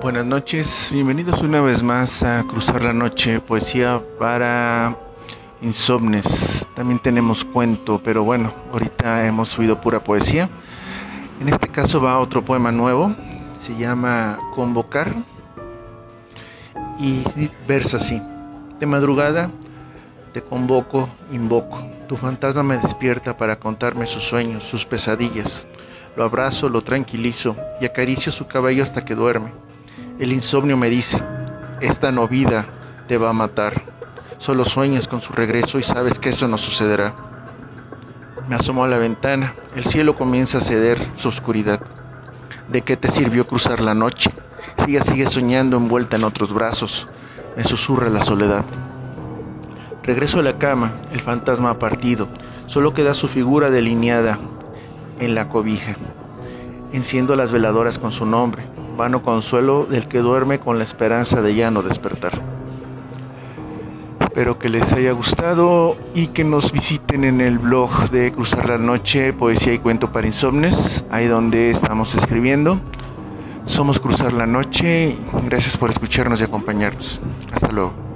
Buenas noches, bienvenidos una vez más a Cruzar la Noche, poesía para insomnes. También tenemos cuento, pero bueno, ahorita hemos subido pura poesía. En este caso va otro poema nuevo, se llama Convocar y versa así. De madrugada te convoco, invoco. Tu fantasma me despierta para contarme sus sueños, sus pesadillas. Lo abrazo, lo tranquilizo y acaricio su cabello hasta que duerme. El insomnio me dice, esta novida te va a matar. Solo sueñas con su regreso y sabes que eso no sucederá. Me asomo a la ventana, el cielo comienza a ceder su oscuridad. ¿De qué te sirvió cruzar la noche? Si ella sigue soñando envuelta en otros brazos, me susurra la soledad. Regreso a la cama, el fantasma ha partido, solo queda su figura delineada en la cobija. Enciendo las veladoras con su nombre, vano consuelo del que duerme con la esperanza de ya no despertar. Espero que les haya gustado y que nos visiten en el blog de Cruzar la Noche, Poesía y Cuento para Insomnes, ahí donde estamos escribiendo. Somos Cruzar la Noche, gracias por escucharnos y acompañarnos. Hasta luego.